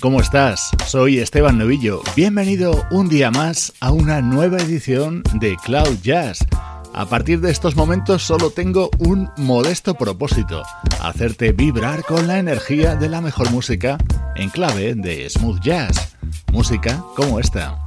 ¿Cómo estás? Soy Esteban Novillo. Bienvenido un día más a una nueva edición de Cloud Jazz. A partir de estos momentos solo tengo un modesto propósito, hacerte vibrar con la energía de la mejor música en clave de smooth jazz. Música como esta.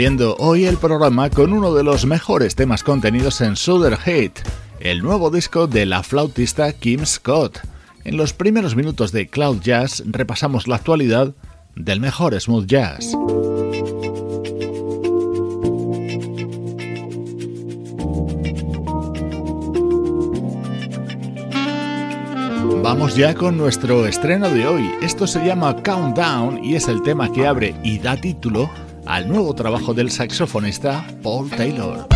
Abriendo hoy el programa con uno de los mejores temas contenidos en Souther Hate, el nuevo disco de la flautista Kim Scott. En los primeros minutos de Cloud Jazz repasamos la actualidad del mejor smooth jazz. Vamos ya con nuestro estreno de hoy. Esto se llama Countdown y es el tema que abre y da título al nuevo trabajo del saxofonista Paul Taylor.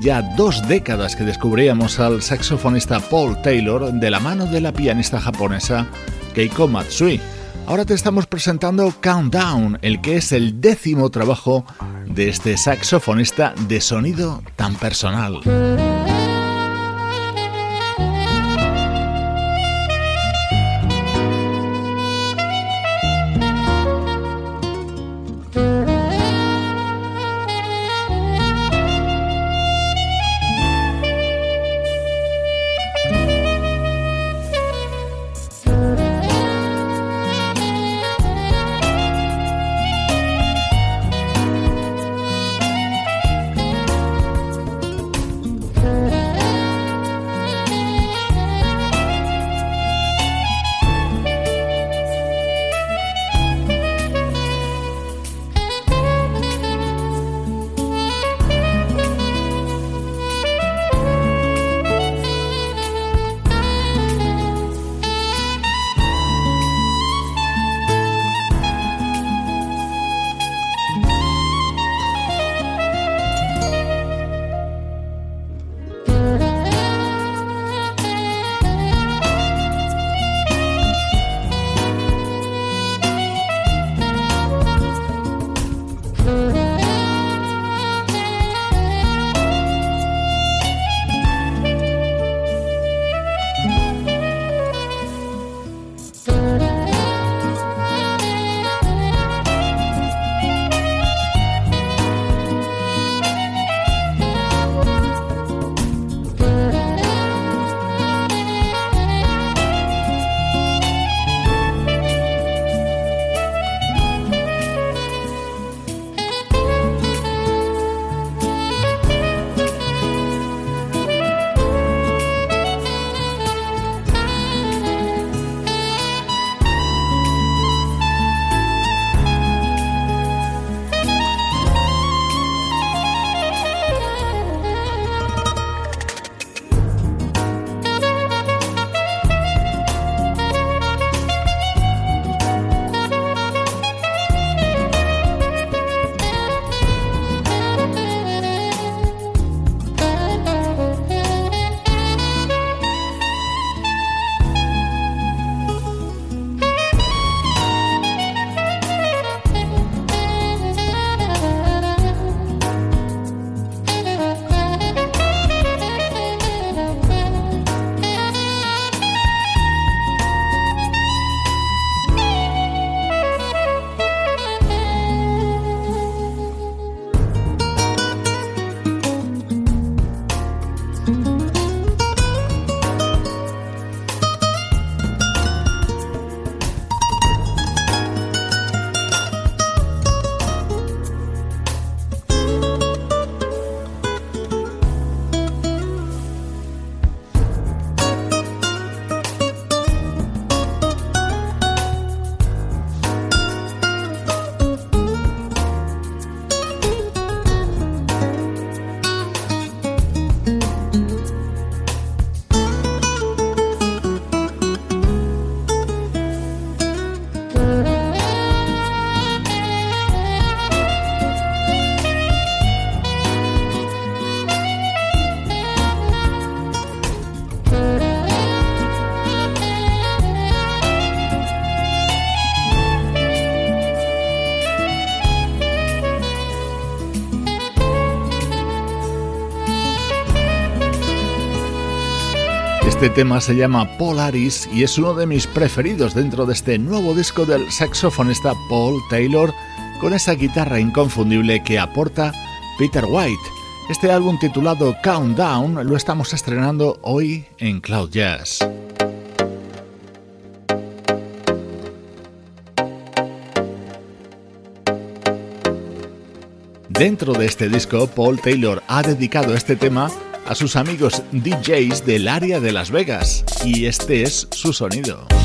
Ya dos décadas que descubríamos al saxofonista Paul Taylor de la mano de la pianista japonesa Keiko Matsui. Ahora te estamos presentando Countdown, el que es el décimo trabajo de este saxofonista de sonido tan personal. Este tema se llama Polaris y es uno de mis preferidos dentro de este nuevo disco del saxofonista Paul Taylor con esa guitarra inconfundible que aporta Peter White. Este álbum titulado Countdown lo estamos estrenando hoy en Cloud Jazz. Dentro de este disco, Paul Taylor ha dedicado este tema a sus amigos DJs del área de Las Vegas y este es su sonido.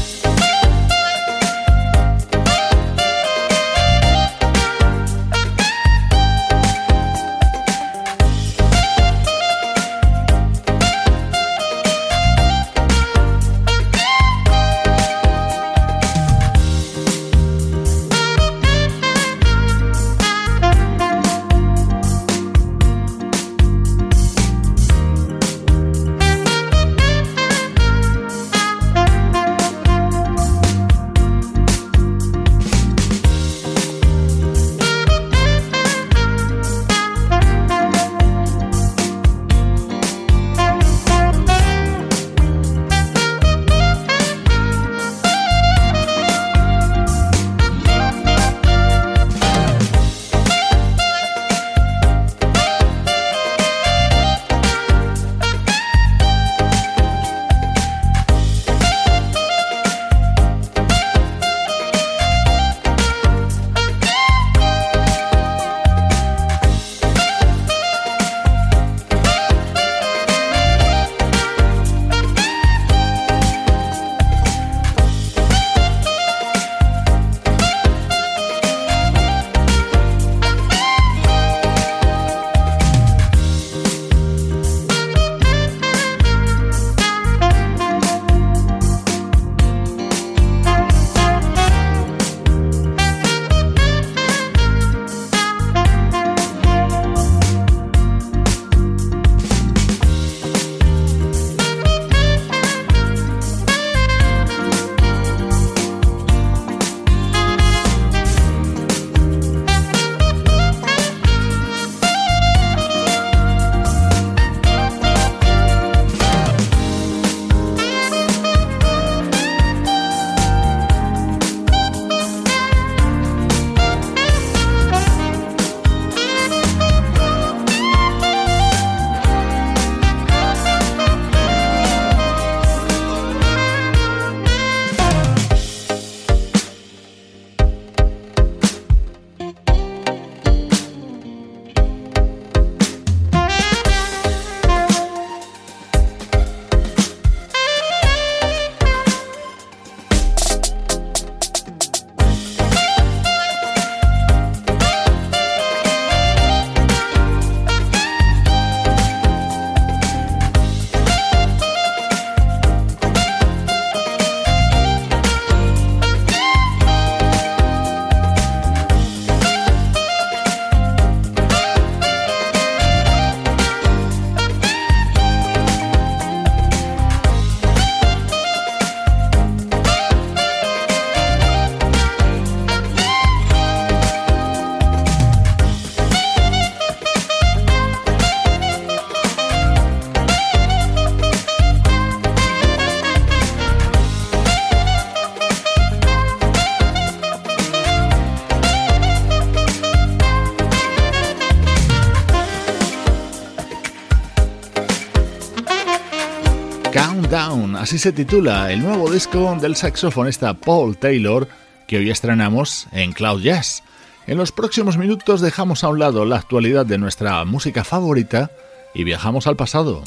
Se titula el nuevo disco del saxofonista Paul Taylor que hoy estrenamos en Cloud Jazz. En los próximos minutos dejamos a un lado la actualidad de nuestra música favorita y viajamos al pasado.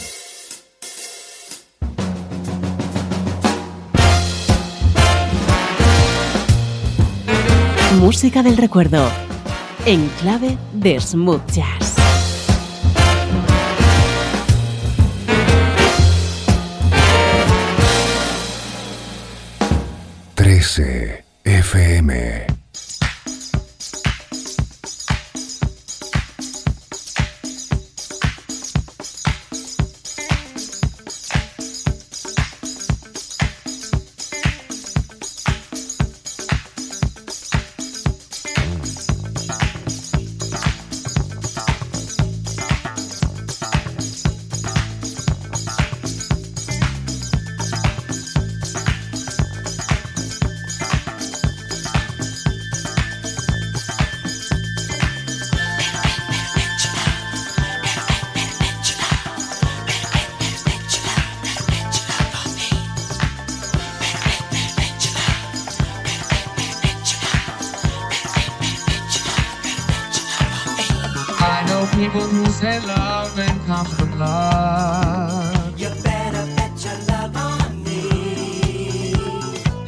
Música del recuerdo en clave de smooth jazz. 13 FM people who say love ain't comes from love. You better bet your love on me.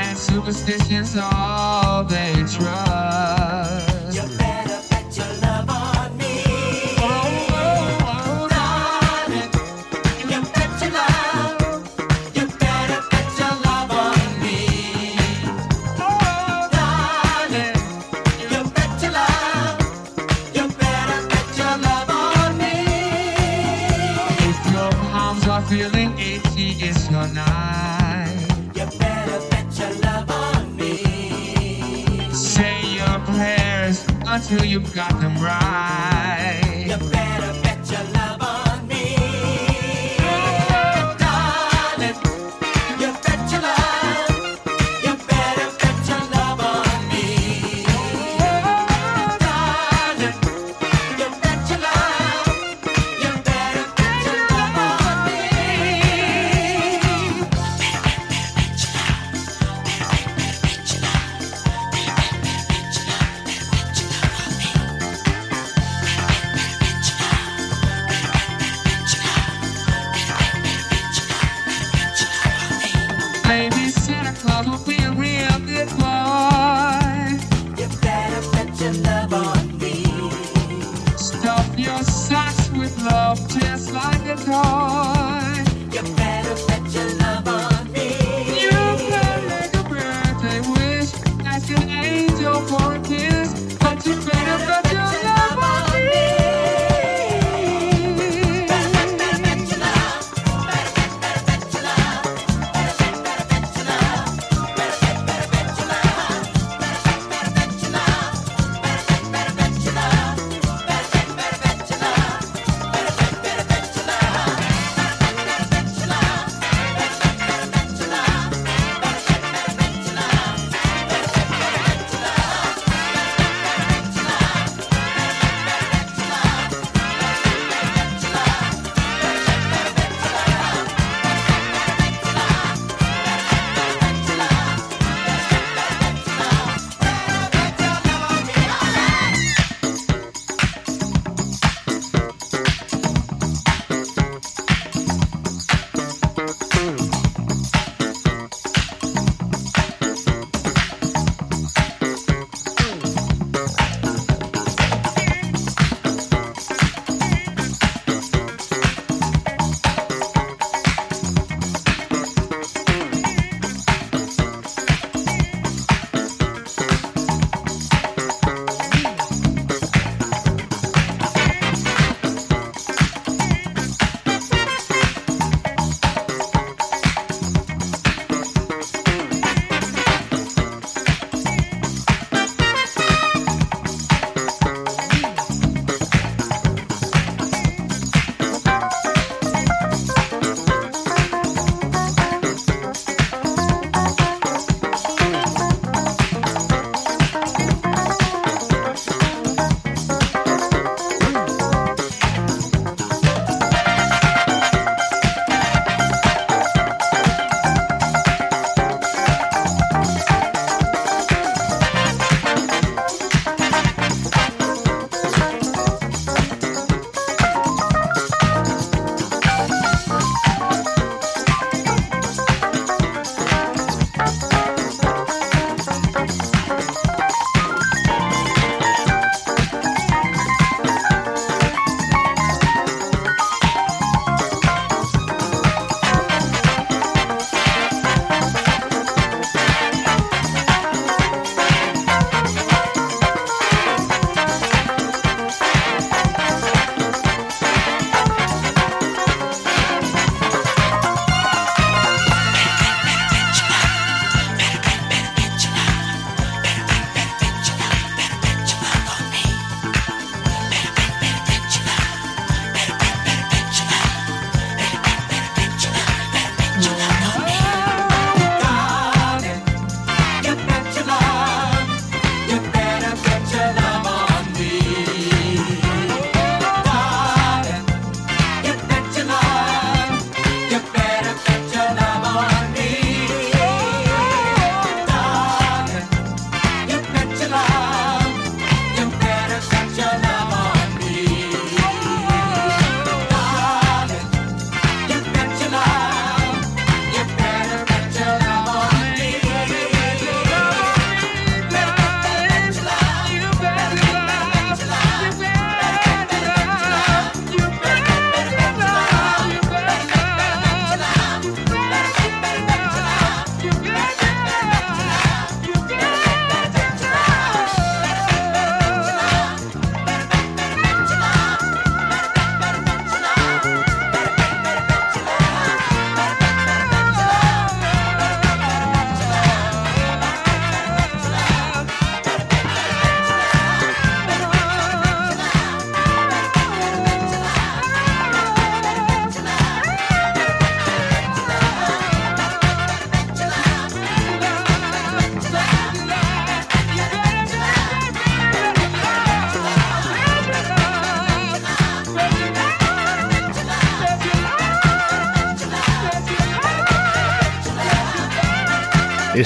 And superstitions are.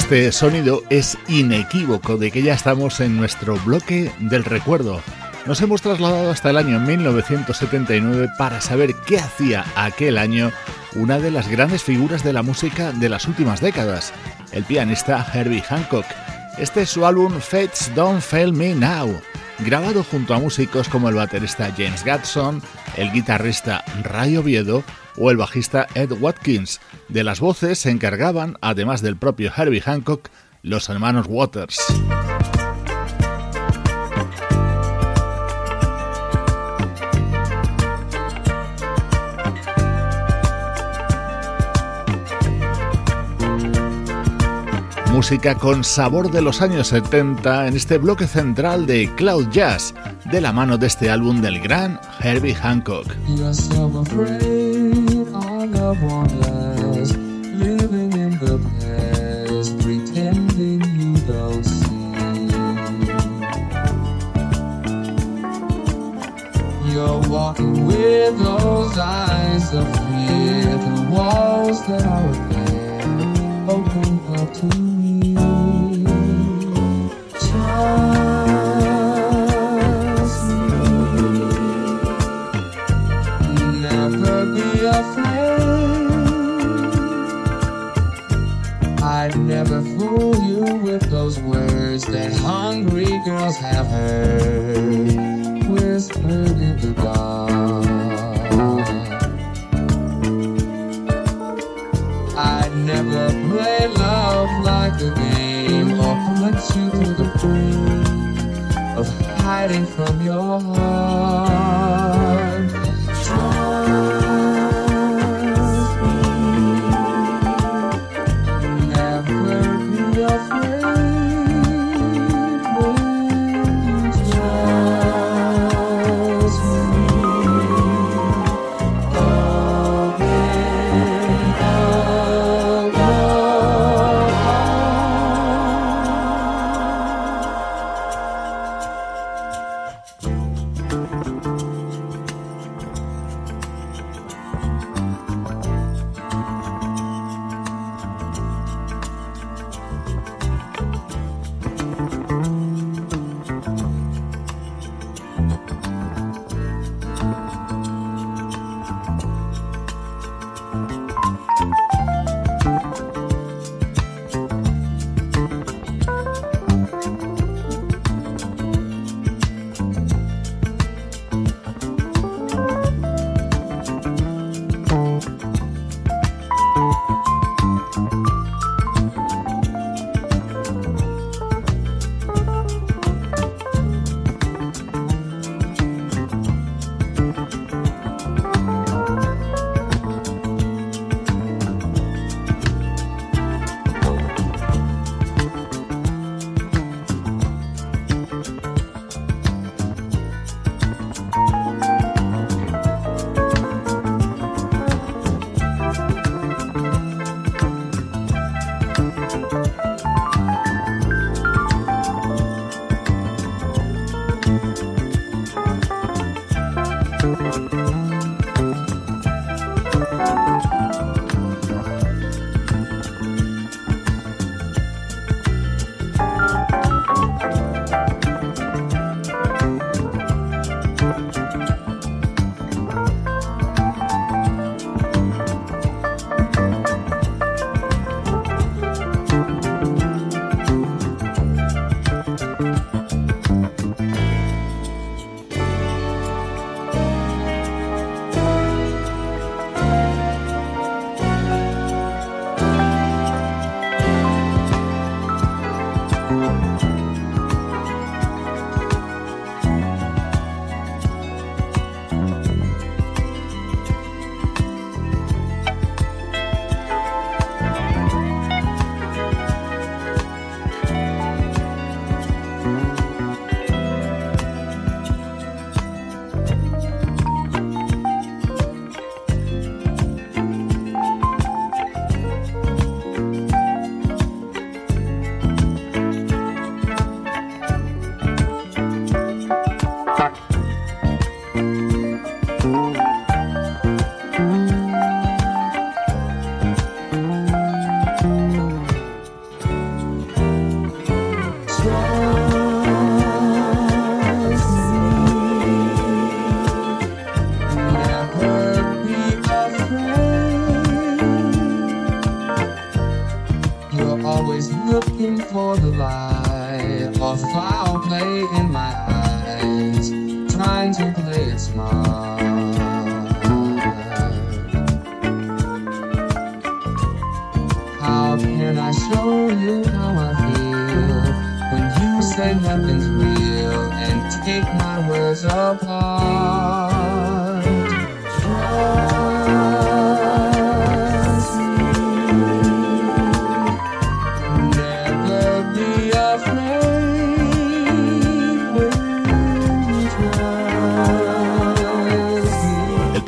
Este sonido es inequívoco de que ya estamos en nuestro bloque del recuerdo. Nos hemos trasladado hasta el año 1979 para saber qué hacía aquel año una de las grandes figuras de la música de las últimas décadas, el pianista Herbie Hancock. Este es su álbum Fates Don't Fail Me Now, grabado junto a músicos como el baterista James Gatson, el guitarrista Ray Oviedo o el bajista Ed Watkins. De las voces se encargaban, además del propio Herbie Hancock, los hermanos Waters. Música con sabor de los años 70 en este bloque central de Cloud Jazz, de la mano de este álbum del gran Herbie Hancock. Have heard whispered in the dark. I never play love like a game or put you through the pain of hiding from your heart.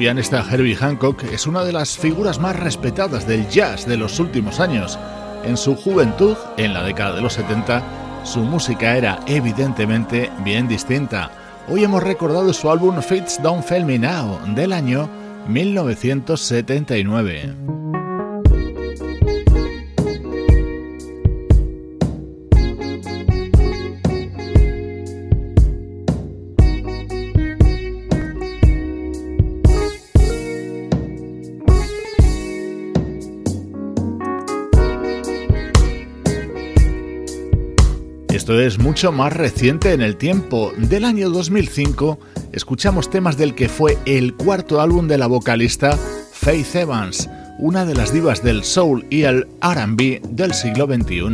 Pianista Herbie Hancock es una de las figuras más respetadas del jazz de los últimos años. En su juventud, en la década de los 70, su música era evidentemente bien distinta. Hoy hemos recordado su álbum Fits Don't Fail Me Now del año 1979. Esto es mucho más reciente en el tiempo. Del año 2005 escuchamos temas del que fue el cuarto álbum de la vocalista Faith Evans, una de las divas del soul y el RB del siglo XXI.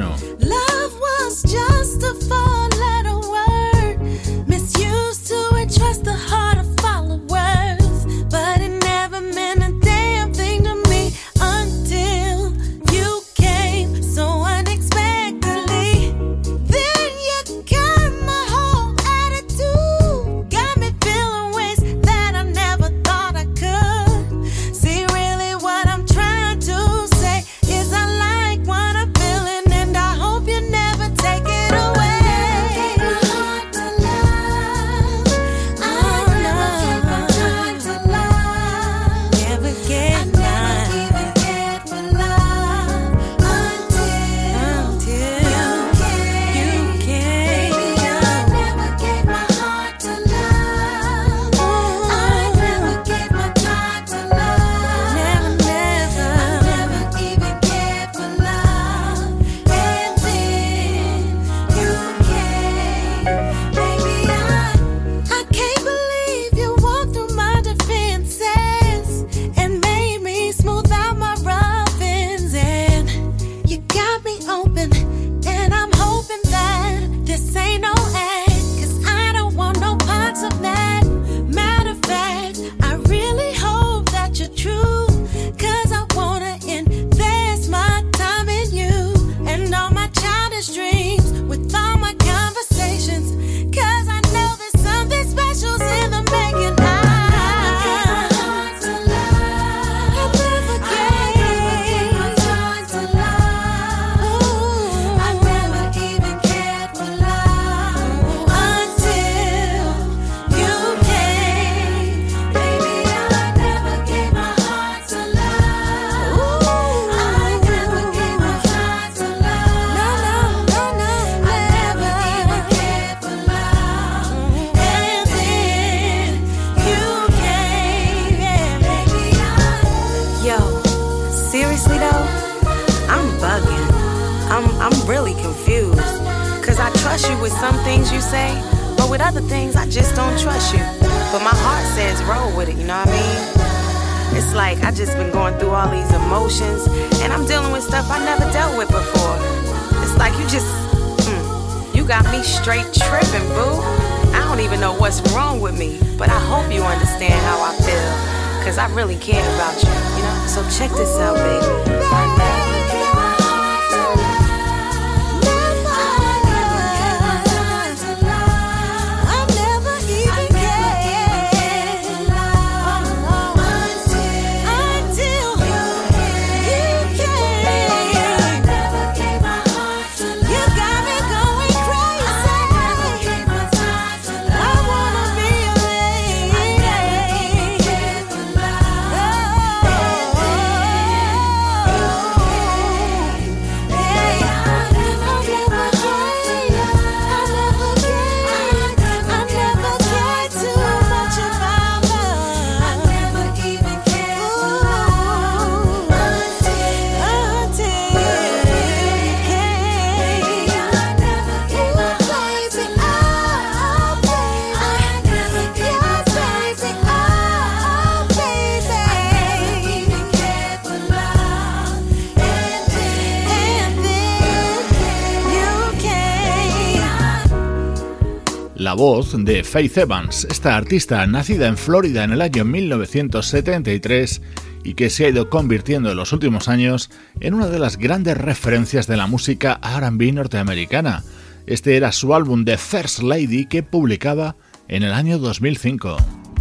voz de Faith Evans, esta artista nacida en Florida en el año 1973 y que se ha ido convirtiendo en los últimos años en una de las grandes referencias de la música RB norteamericana. Este era su álbum The First Lady que publicaba en el año 2005.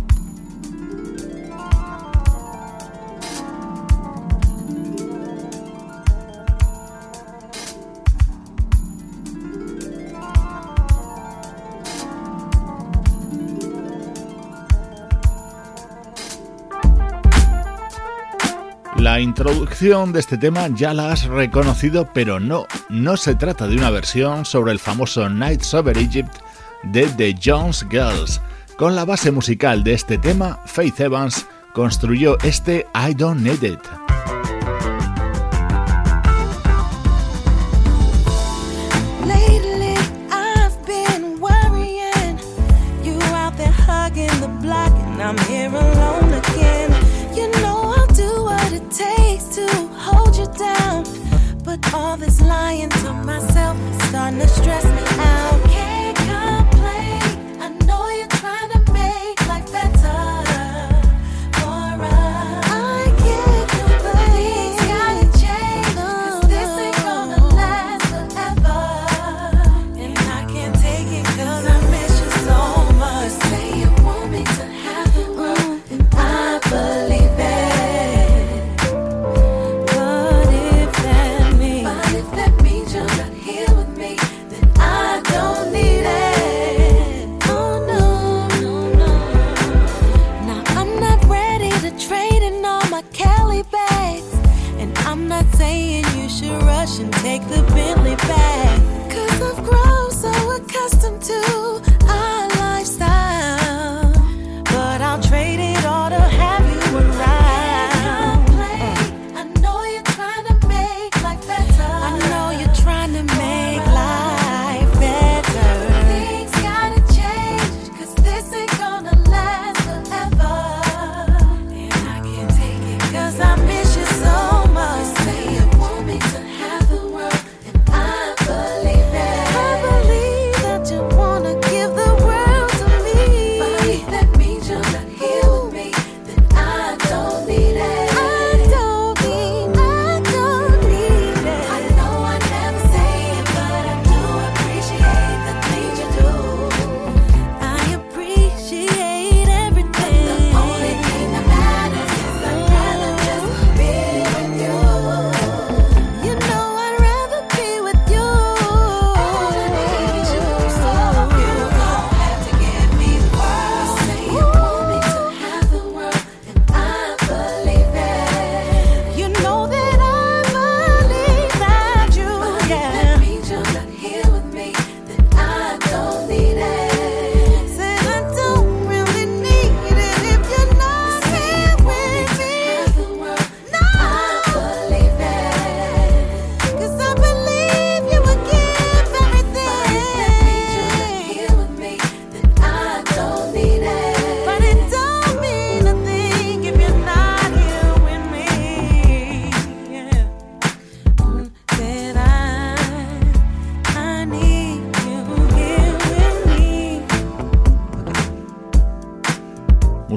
introducción de este tema ya la has reconocido, pero no, no se trata de una versión sobre el famoso Nights Over Egypt de The Jones Girls. Con la base musical de este tema, Faith Evans construyó este I Don't Need It.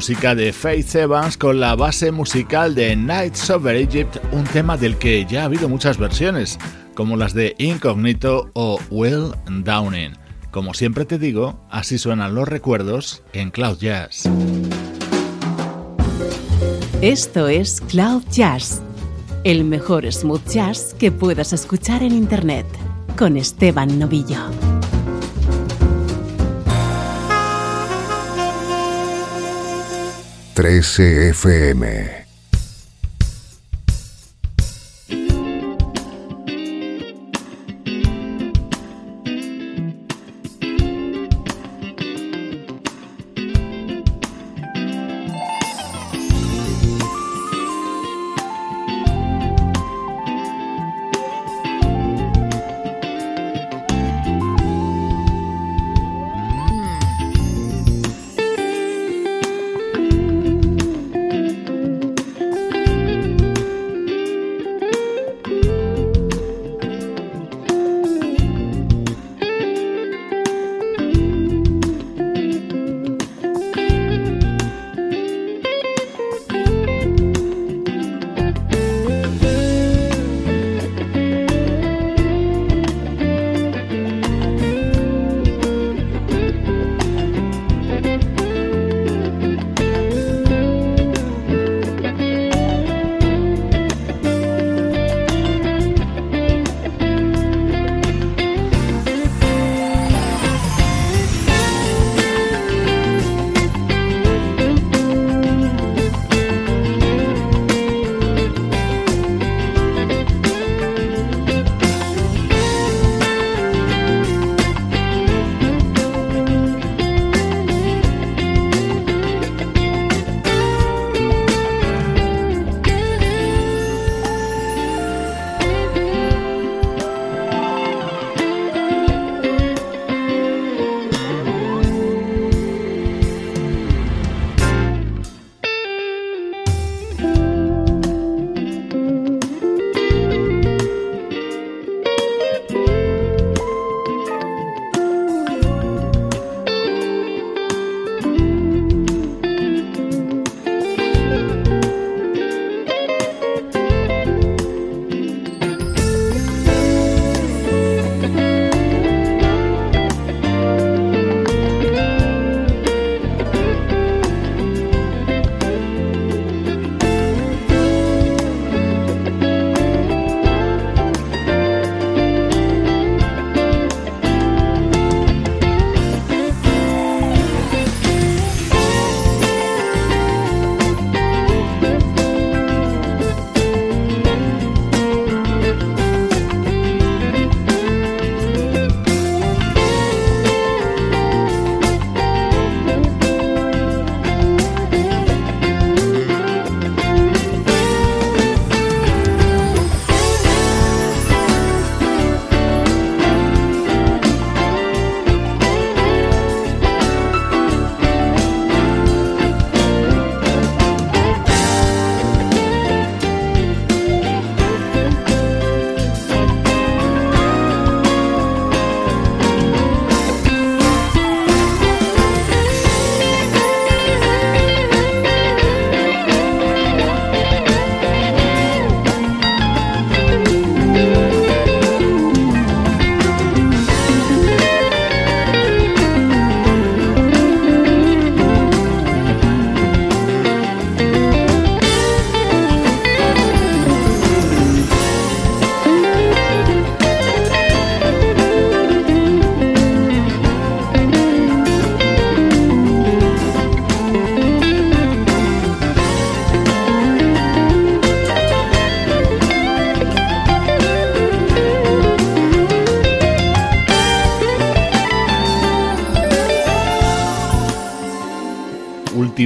música de Faith Evans con la base musical de Nights Over Egypt, un tema del que ya ha habido muchas versiones, como las de Incognito o Will Downing. Como siempre te digo, así suenan los recuerdos en Cloud Jazz. Esto es Cloud Jazz, el mejor smooth jazz que puedas escuchar en Internet, con Esteban Novillo. 13 FM.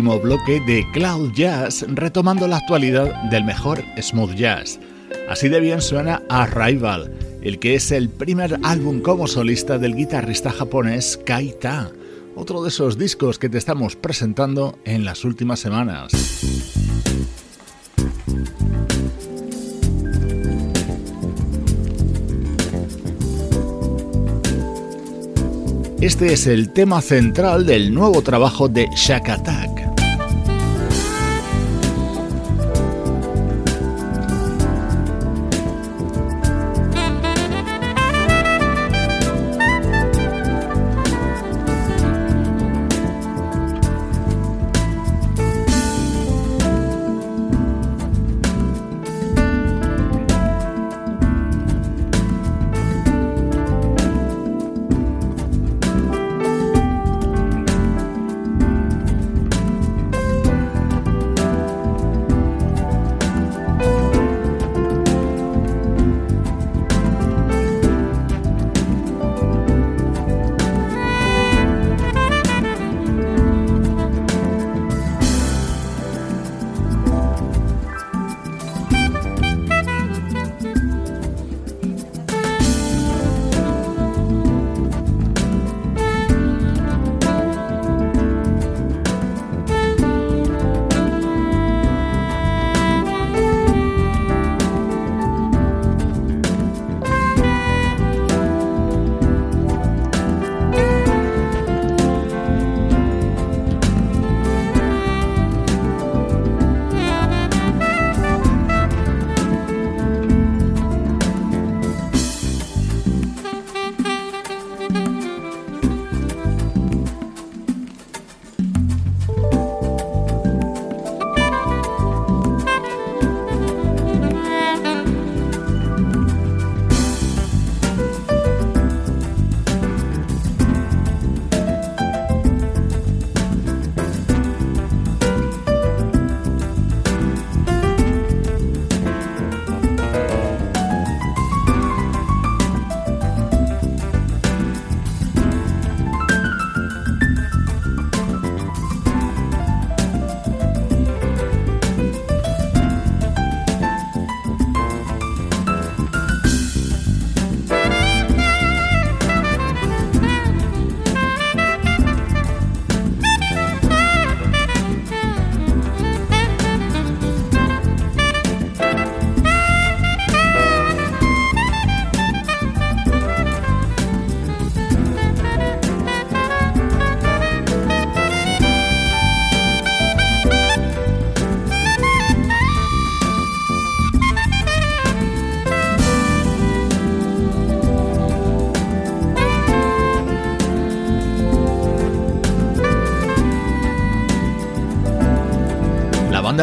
Último bloque de Cloud Jazz retomando la actualidad del mejor smooth jazz. Así de bien suena Arrival, el que es el primer álbum como solista del guitarrista japonés Kaita, otro de esos discos que te estamos presentando en las últimas semanas. Este es el tema central del nuevo trabajo de Shack Attack.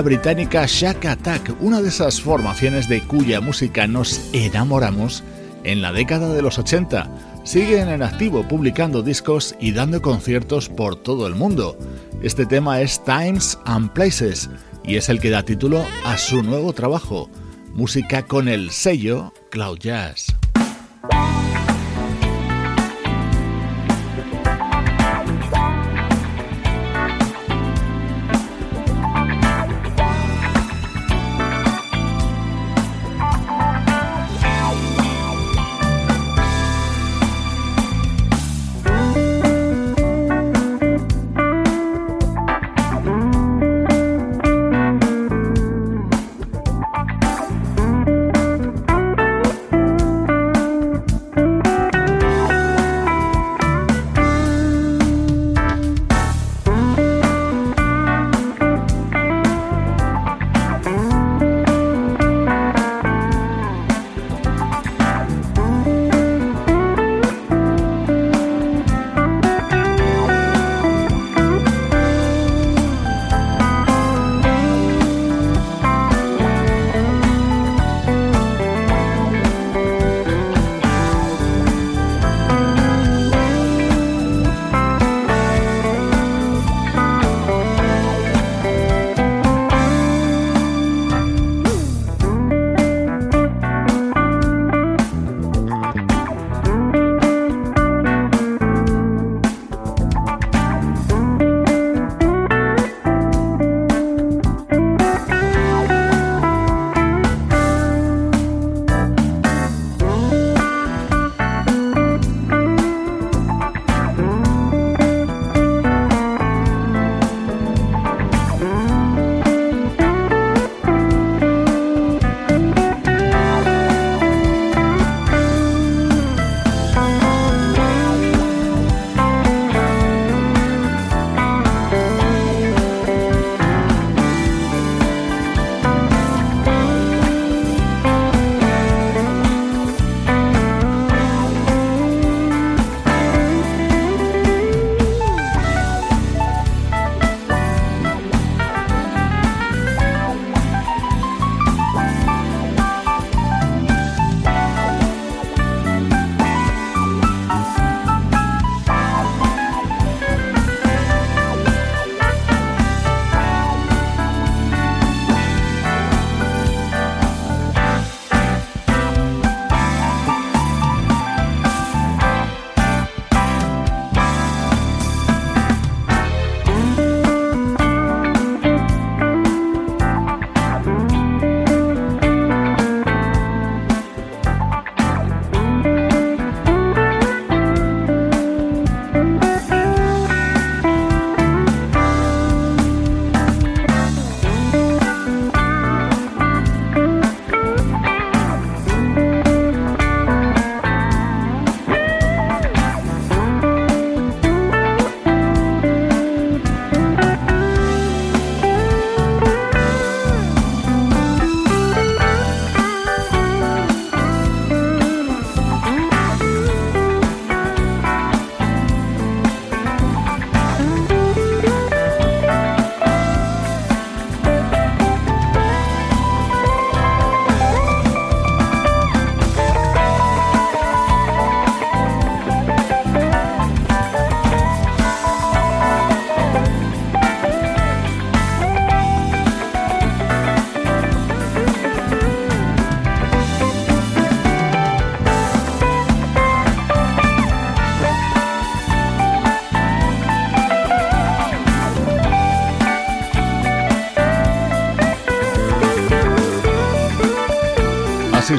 Británica Shack Attack, una de esas formaciones de cuya música nos enamoramos en la década de los 80. Siguen en activo publicando discos y dando conciertos por todo el mundo. Este tema es Times and Places y es el que da título a su nuevo trabajo, música con el sello Cloud Jazz.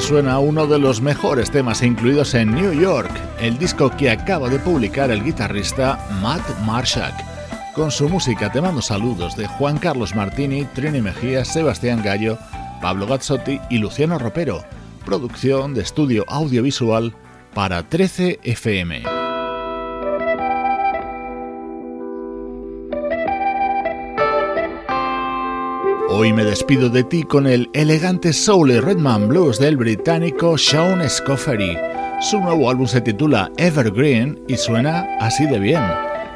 Suena uno de los mejores temas incluidos en New York, el disco que acaba de publicar el guitarrista Matt Marshak. Con su música te mando saludos de Juan Carlos Martini, Trini Mejía, Sebastián Gallo, Pablo Gazzotti y Luciano Ropero. Producción de estudio audiovisual para 13 FM. Hoy me despido de ti con el elegante soul y Redman Blues del británico Sean Scoffery. Su nuevo álbum se titula Evergreen y suena así de bien.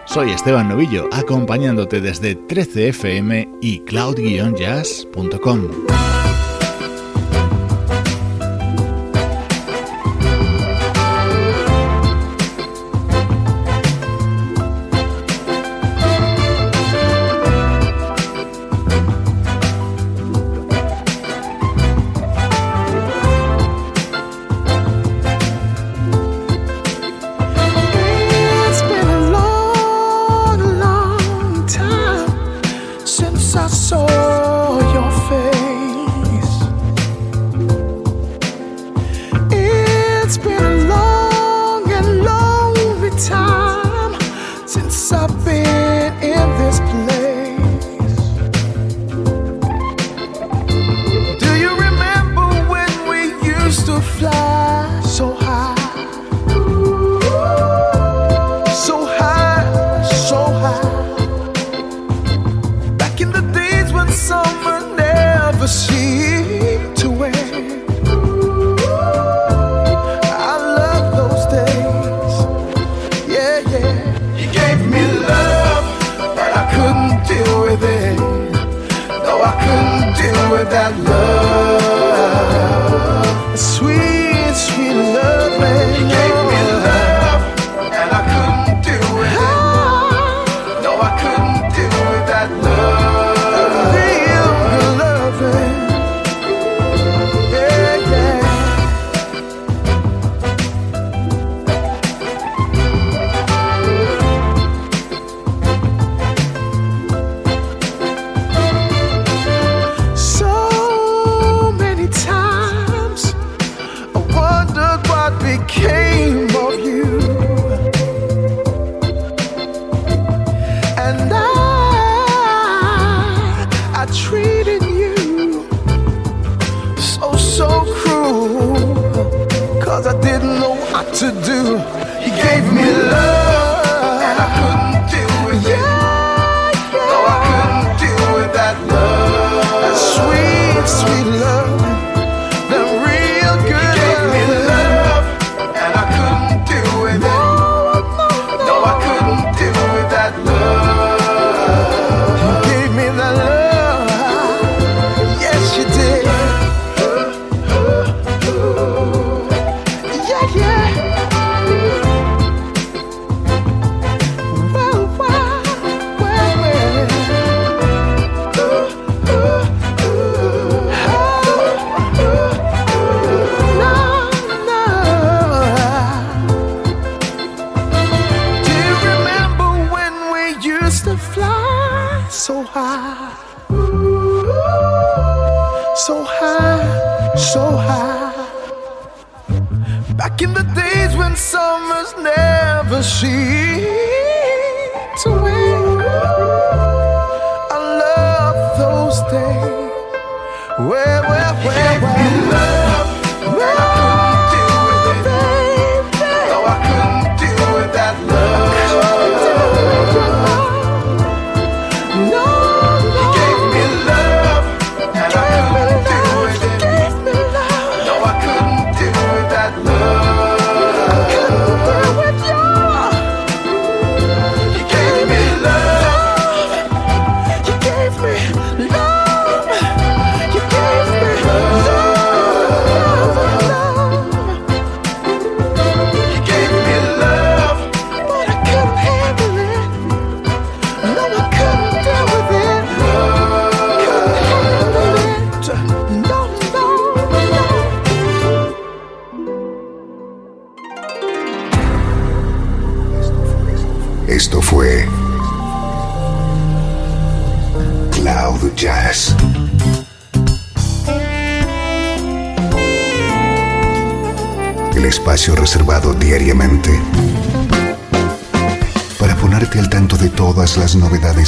Soy Esteban Novillo, acompañándote desde 13fm y cloud-jazz.com. that love. so high, so high. Back in the days when summers never seemed to end. I love those days. Where, where, where, where?